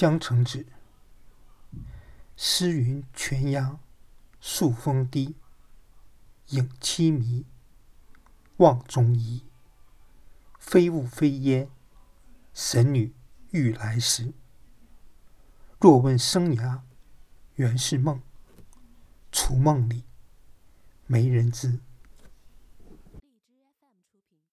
江城子，诗云：泉阳宿风低，影凄迷，望中疑。非雾非烟，神女欲来时。若问生涯，原是梦。除梦里，没人知。